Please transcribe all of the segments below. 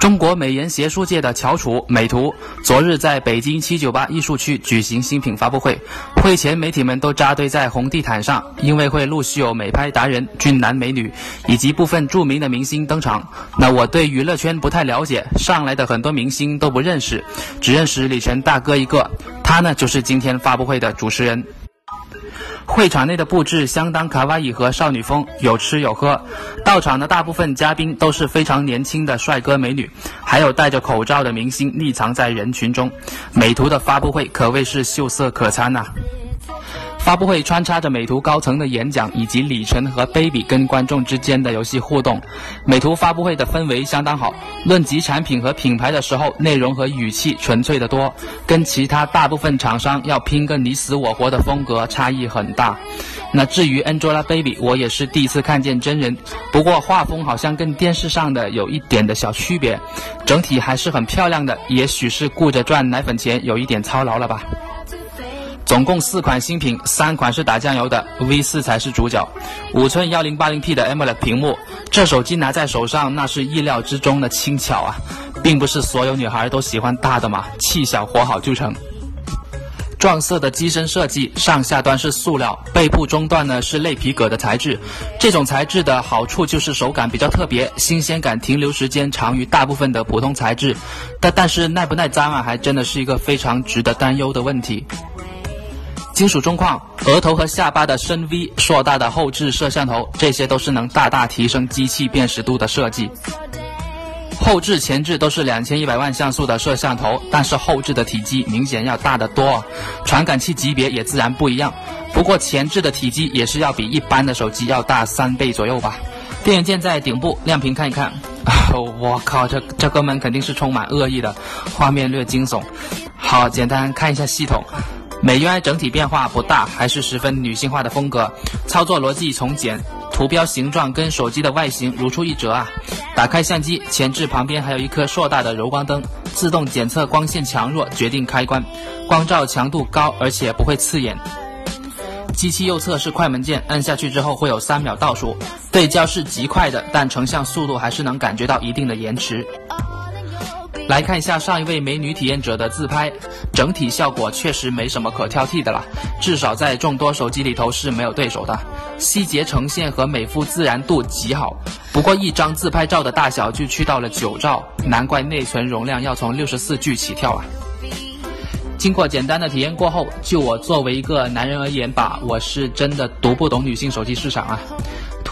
中国美颜学术界的翘楚美图，昨日在北京七九八艺术区举行新品发布会。会前，媒体们都扎堆在红地毯上，因为会陆续有美拍达人、俊男美女以及部分著名的明星登场。那我对娱乐圈不太了解，上来的很多明星都不认识，只认识李晨大哥一个，他呢就是今天发布会的主持人。会场内的布置相当卡哇伊和少女风，有吃有喝。到场的大部分嘉宾都是非常年轻的帅哥美女，还有戴着口罩的明星匿藏在人群中。美图的发布会可谓是秀色可餐呐。发布会穿插着美图高层的演讲，以及李晨和 Baby 跟观众之间的游戏互动。美图发布会的氛围相当好，论及产品和品牌的时候，内容和语气纯粹的多，跟其他大部分厂商要拼个你死我活的风格差异很大。那至于 Angelababy，我也是第一次看见真人，不过画风好像跟电视上的有一点的小区别，整体还是很漂亮的，也许是顾着赚奶粉钱，有一点操劳了吧。总共四款新品，三款是打酱油的，V 四才是主角。五寸幺零八零 P 的 AMOLED 屏幕，这手机拿在手上那是意料之中的轻巧啊，并不是所有女孩都喜欢大的嘛，气小活好就成。撞色的机身设计，上下端是塑料，背部中段呢是类皮革的材质。这种材质的好处就是手感比较特别，新鲜感停留时间长于大部分的普通材质。但但是耐不耐脏啊，还真的是一个非常值得担忧的问题。金属中框，额头和下巴的深 V，硕大的后置摄像头，这些都是能大大提升机器辨识度的设计。后置、前置都是两千一百万像素的摄像头，但是后置的体积明显要大得多，传感器级别也自然不一样。不过前置的体积也是要比一般的手机要大三倍左右吧。电源键在顶部，亮屏看一看。我靠，这这哥们肯定是充满恶意的，画面略惊悚。好，简单看一下系统。美 UI 整体变化不大，还是十分女性化的风格。操作逻辑从简，图标形状跟手机的外形如出一辙啊。打开相机，前置旁边还有一颗硕大的柔光灯，自动检测光线强弱决定开关，光照强度高，而且不会刺眼。机器右侧是快门键，按下去之后会有三秒倒数。对焦是极快的，但成像速度还是能感觉到一定的延迟。来看一下上一位美女体验者的自拍，整体效果确实没什么可挑剔的了，至少在众多手机里头是没有对手的。细节呈现和美肤自然度极好，不过一张自拍照的大小就去到了九兆，难怪内存容量要从六十四 G 起跳啊。经过简单的体验过后，就我作为一个男人而言吧，我是真的读不懂女性手机市场啊。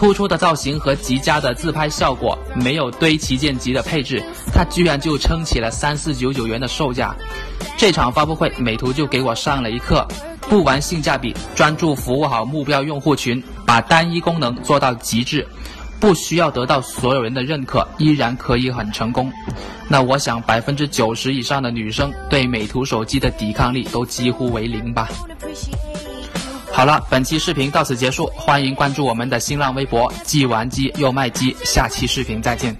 突出的造型和极佳的自拍效果，没有堆旗舰级的配置，它居然就撑起了三四九九元的售价。这场发布会，美图就给我上了一课：不玩性价比，专注服务好目标用户群，把单一功能做到极致，不需要得到所有人的认可，依然可以很成功。那我想，百分之九十以上的女生对美图手机的抵抗力都几乎为零吧。好了，本期视频到此结束，欢迎关注我们的新浪微博“既玩机又卖机”，下期视频再见。